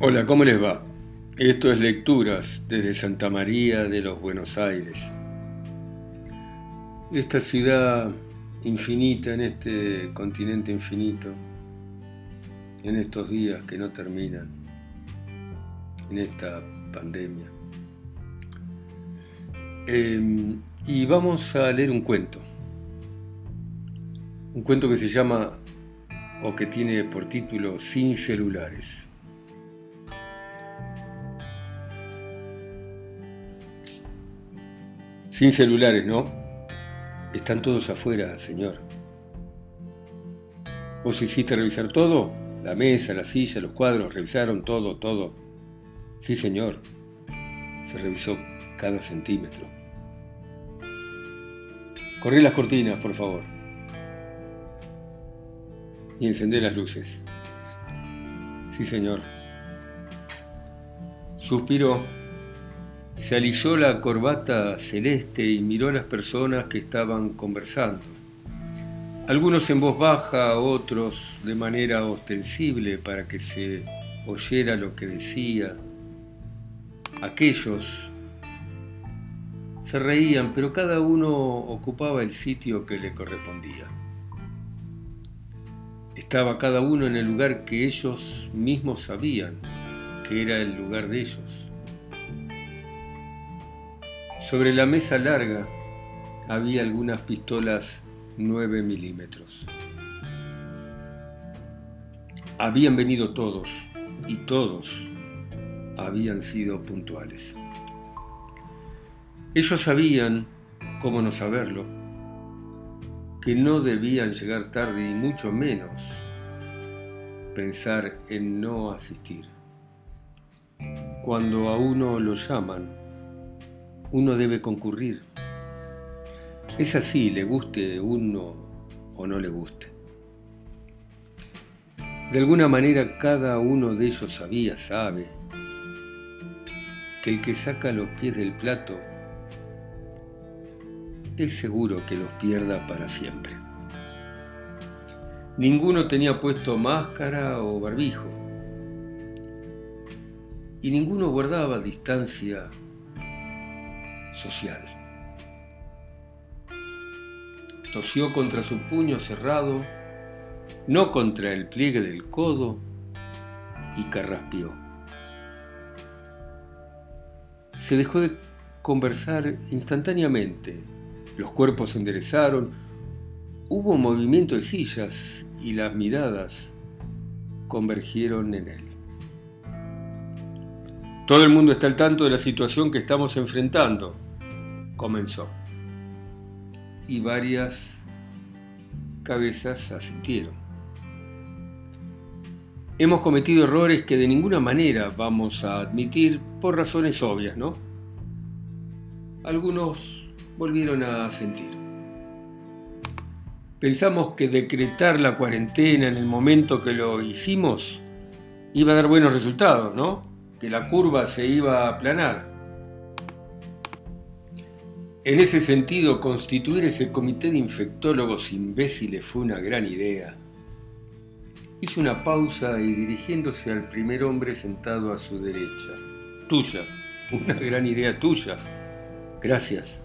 Hola, ¿cómo les va? Esto es Lecturas desde Santa María de los Buenos Aires. Esta ciudad infinita en este continente infinito, en estos días que no terminan, en esta pandemia. Em, y vamos a leer un cuento. Un cuento que se llama, o que tiene por título, Sin celulares. Sin celulares, ¿no? Están todos afuera, señor. ¿Vos hiciste revisar todo? La mesa, la silla, los cuadros, revisaron todo, todo. Sí, señor. Se revisó cada centímetro. Corrí las cortinas, por favor. Y encendé las luces. Sí, señor. Suspiró se alisó la corbata celeste y miró a las personas que estaban conversando. Algunos en voz baja, otros de manera ostensible para que se oyera lo que decía. Aquellos se reían, pero cada uno ocupaba el sitio que le correspondía. Estaba cada uno en el lugar que ellos mismos sabían que era el lugar de ellos. Sobre la mesa larga había algunas pistolas 9 milímetros. Habían venido todos y todos habían sido puntuales. Ellos sabían, cómo no saberlo, que no debían llegar tarde y mucho menos pensar en no asistir. Cuando a uno lo llaman, uno debe concurrir. Es así, le guste uno o no le guste. De alguna manera cada uno de ellos sabía, sabe, que el que saca los pies del plato es seguro que los pierda para siempre. Ninguno tenía puesto máscara o barbijo y ninguno guardaba distancia social. Tosió contra su puño cerrado, no contra el pliegue del codo, y carraspeó. Se dejó de conversar instantáneamente. Los cuerpos se enderezaron, hubo movimiento de sillas y las miradas convergieron en él. Todo el mundo está al tanto de la situación que estamos enfrentando, comenzó. Y varias cabezas asintieron. Hemos cometido errores que de ninguna manera vamos a admitir por razones obvias, ¿no? Algunos volvieron a asentir. Pensamos que decretar la cuarentena en el momento que lo hicimos iba a dar buenos resultados, ¿no? que la curva se iba a aplanar. En ese sentido, constituir ese comité de infectólogos imbéciles fue una gran idea. Hizo una pausa y dirigiéndose al primer hombre sentado a su derecha. Tuya, una gran idea tuya. Gracias,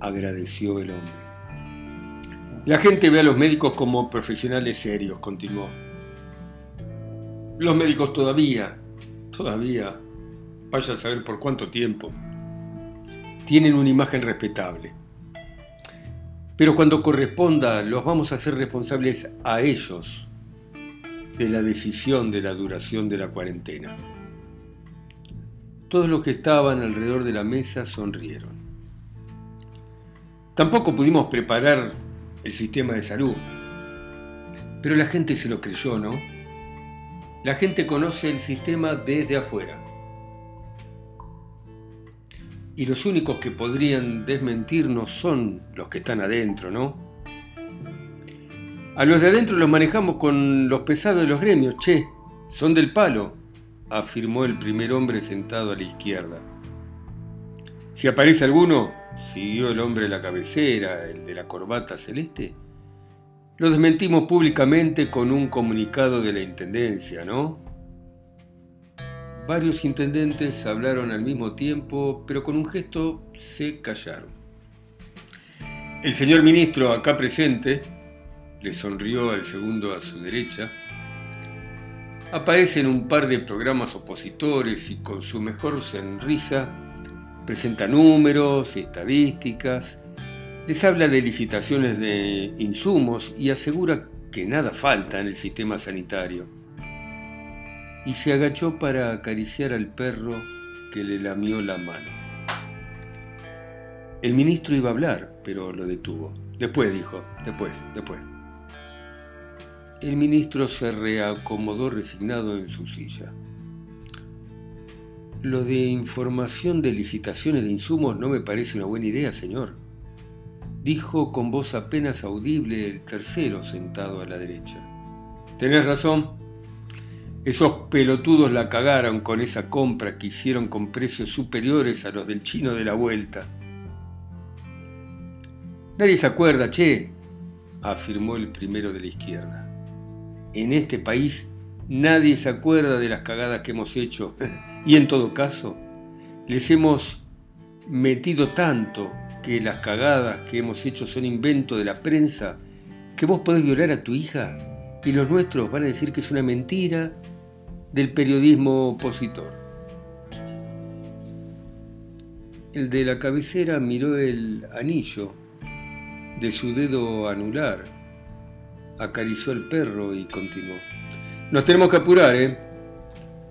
agradeció el hombre. La gente ve a los médicos como profesionales serios, continuó. Los médicos todavía, todavía, vaya a saber por cuánto tiempo, tienen una imagen respetable. Pero cuando corresponda, los vamos a hacer responsables a ellos de la decisión de la duración de la cuarentena. Todos los que estaban alrededor de la mesa sonrieron. Tampoco pudimos preparar el sistema de salud, pero la gente se lo creyó, ¿no? La gente conoce el sistema desde afuera. Y los únicos que podrían desmentirnos son los que están adentro, ¿no? A los de adentro los manejamos con los pesados de los gremios, che, son del palo, afirmó el primer hombre sentado a la izquierda. Si aparece alguno, siguió el hombre de la cabecera, el de la corbata celeste, lo desmentimos públicamente con un comunicado de la Intendencia, ¿no? Varios intendentes hablaron al mismo tiempo, pero con un gesto se callaron. El señor ministro, acá presente, le sonrió al segundo a su derecha, aparece en un par de programas opositores y con su mejor sonrisa presenta números y estadísticas, les habla de licitaciones de insumos y asegura que nada falta en el sistema sanitario. Y se agachó para acariciar al perro que le lamió la mano. El ministro iba a hablar, pero lo detuvo. Después dijo, después, después. El ministro se reacomodó resignado en su silla. Lo de información de licitaciones de insumos no me parece una buena idea, señor, dijo con voz apenas audible el tercero sentado a la derecha. Tenés razón. Esos pelotudos la cagaron con esa compra que hicieron con precios superiores a los del chino de la vuelta. Nadie se acuerda, che, afirmó el primero de la izquierda. En este país Nadie se acuerda de las cagadas que hemos hecho y en todo caso les hemos metido tanto que las cagadas que hemos hecho son invento de la prensa que vos podés violar a tu hija y los nuestros van a decir que es una mentira del periodismo opositor. El de la cabecera miró el anillo de su dedo anular, acarició al perro y continuó. Nos tenemos que apurar, ¿eh?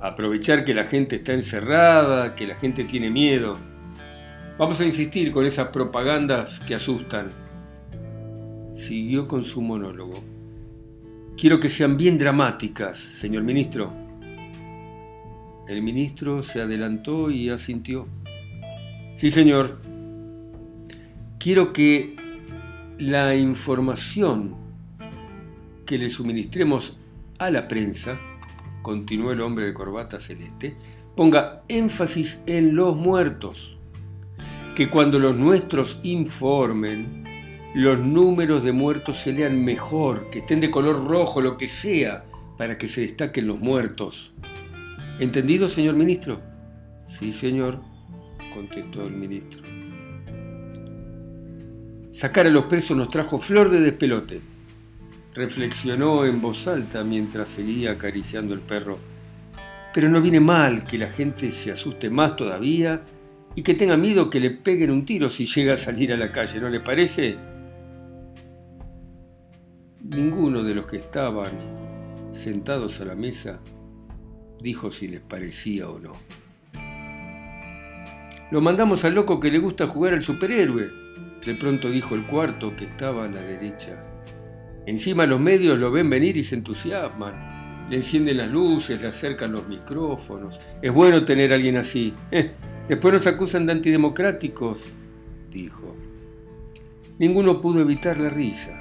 Aprovechar que la gente está encerrada, que la gente tiene miedo. Vamos a insistir con esas propagandas que asustan. Siguió con su monólogo. Quiero que sean bien dramáticas, señor ministro. El ministro se adelantó y asintió. Sí, señor. Quiero que la información que le suministremos a la prensa, continuó el hombre de corbata celeste, ponga énfasis en los muertos. Que cuando los nuestros informen, los números de muertos se lean mejor, que estén de color rojo, lo que sea, para que se destaquen los muertos. ¿Entendido, señor ministro? Sí, señor, contestó el ministro. Sacar a los presos nos trajo flor de despelote reflexionó en voz alta mientras seguía acariciando el perro. Pero no viene mal que la gente se asuste más todavía y que tenga miedo que le peguen un tiro si llega a salir a la calle, ¿no le parece? Ninguno de los que estaban sentados a la mesa dijo si les parecía o no. Lo mandamos al loco que le gusta jugar al superhéroe, de pronto dijo el cuarto que estaba a la derecha. Encima los medios lo ven venir y se entusiasman. Le encienden las luces, le acercan los micrófonos. Es bueno tener a alguien así. Eh, después nos acusan de antidemocráticos, dijo. Ninguno pudo evitar la risa.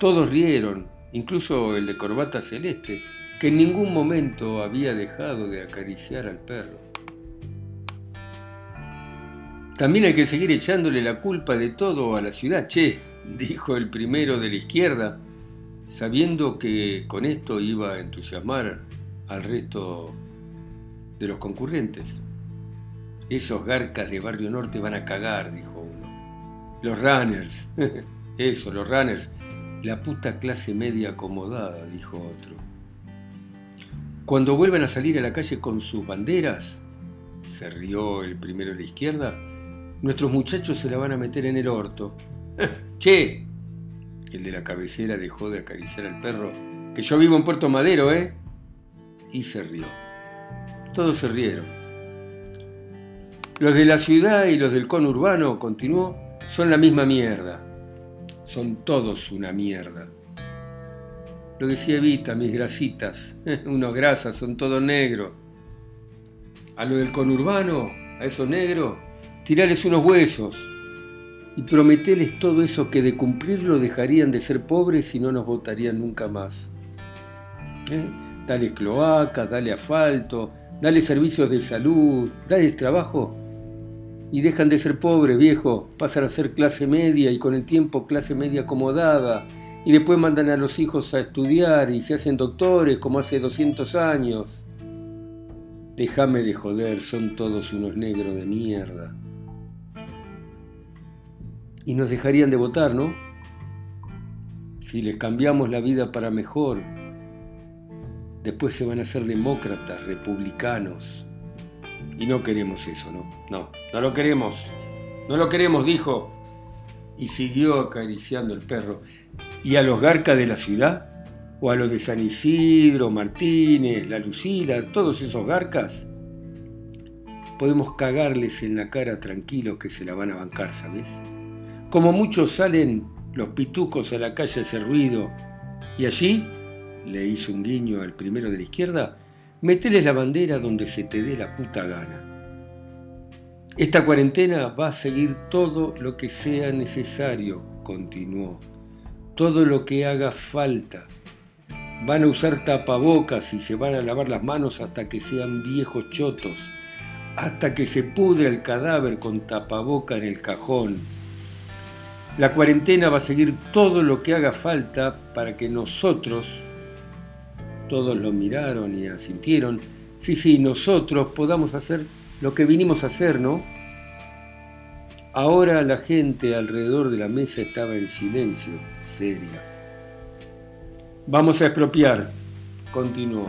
Todos rieron, incluso el de corbata celeste, que en ningún momento había dejado de acariciar al perro. También hay que seguir echándole la culpa de todo a la ciudad, che, dijo el primero de la izquierda, sabiendo que con esto iba a entusiasmar al resto de los concurrentes. Esos garcas de Barrio Norte van a cagar, dijo uno. Los runners, eso, los runners, la puta clase media acomodada, dijo otro. Cuando vuelvan a salir a la calle con sus banderas, se rió el primero de la izquierda, nuestros muchachos se la van a meter en el orto. Che, el de la cabecera dejó de acariciar al perro, que yo vivo en Puerto Madero, ¿eh? Y se rió. Todos se rieron. Los de la ciudad y los del conurbano, continuó, son la misma mierda. Son todos una mierda. Lo decía Evita, mis grasitas. Unos grasas, son todos negros. A lo del conurbano, a esos negros, tirales unos huesos y prometeles todo eso que de cumplirlo dejarían de ser pobres y no nos votarían nunca más. ¿Eh? Dale cloacas, dale asfalto, dale servicios de salud, dale trabajo y dejan de ser pobres, viejo, pasan a ser clase media y con el tiempo clase media acomodada y después mandan a los hijos a estudiar y se hacen doctores como hace 200 años. Déjame de joder, son todos unos negros de mierda. Y nos dejarían de votar, ¿no? Si les cambiamos la vida para mejor, después se van a ser demócratas, republicanos. Y no queremos eso, ¿no? No, no lo queremos. No lo queremos, dijo. Y siguió acariciando el perro. ¿Y a los garcas de la ciudad? ¿O a los de San Isidro, Martínez, La Lucila, todos esos garcas? Podemos cagarles en la cara tranquilos que se la van a bancar, ¿sabes? Como muchos salen los pitucos a la calle a hacer ruido, y allí, le hizo un guiño al primero de la izquierda, meteles la bandera donde se te dé la puta gana. Esta cuarentena va a seguir todo lo que sea necesario, continuó, todo lo que haga falta. Van a usar tapabocas y se van a lavar las manos hasta que sean viejos chotos, hasta que se pudre el cadáver con tapaboca en el cajón la cuarentena va a seguir todo lo que haga falta para que nosotros, todos lo miraron y asintieron, sí, sí, nosotros podamos hacer lo que vinimos a hacer, ¿no? Ahora la gente alrededor de la mesa estaba en silencio, seria. Vamos a expropiar, continuó.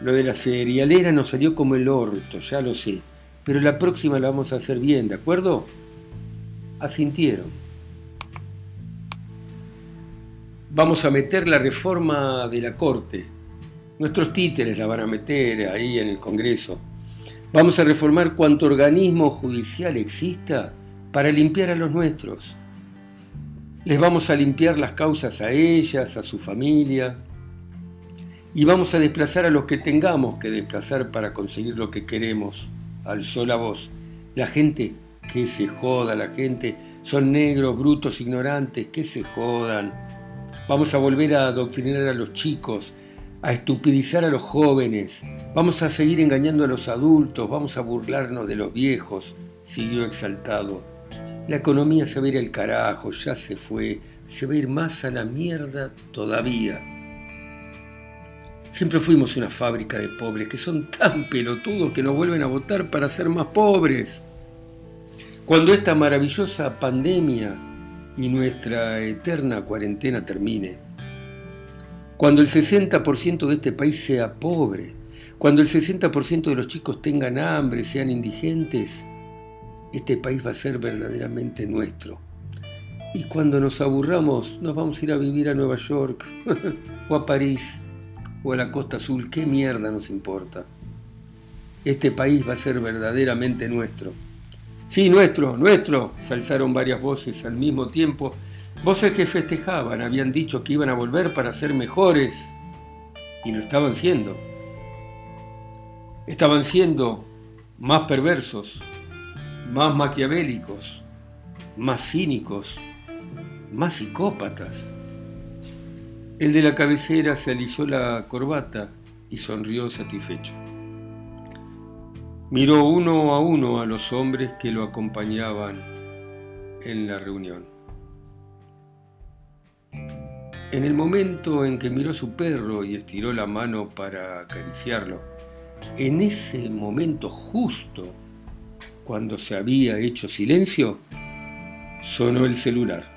Lo de la cerealera nos salió como el orto, ya lo sé, pero la próxima la vamos a hacer bien, ¿de acuerdo? asintieron. Vamos a meter la reforma de la Corte. Nuestros títeres la van a meter ahí en el Congreso. Vamos a reformar cuanto organismo judicial exista para limpiar a los nuestros. Les vamos a limpiar las causas a ellas, a su familia. Y vamos a desplazar a los que tengamos que desplazar para conseguir lo que queremos. Al sola voz. La gente que se joda la gente, son negros, brutos, ignorantes, que se jodan. Vamos a volver a adoctrinar a los chicos, a estupidizar a los jóvenes, vamos a seguir engañando a los adultos, vamos a burlarnos de los viejos, siguió exaltado. La economía se va a ir al carajo, ya se fue, se va a ir más a la mierda todavía. Siempre fuimos una fábrica de pobres que son tan pelotudos que nos vuelven a votar para ser más pobres. Cuando esta maravillosa pandemia y nuestra eterna cuarentena termine, cuando el 60% de este país sea pobre, cuando el 60% de los chicos tengan hambre, sean indigentes, este país va a ser verdaderamente nuestro. Y cuando nos aburramos, nos vamos a ir a vivir a Nueva York, o a París, o a la Costa Azul, ¿qué mierda nos importa? Este país va a ser verdaderamente nuestro. Sí, nuestro, nuestro, se alzaron varias voces al mismo tiempo, voces que festejaban, habían dicho que iban a volver para ser mejores, y lo estaban siendo. Estaban siendo más perversos, más maquiavélicos, más cínicos, más psicópatas. El de la cabecera se alisó la corbata y sonrió satisfecho. Miró uno a uno a los hombres que lo acompañaban en la reunión. En el momento en que miró a su perro y estiró la mano para acariciarlo, en ese momento justo, cuando se había hecho silencio, sonó el celular.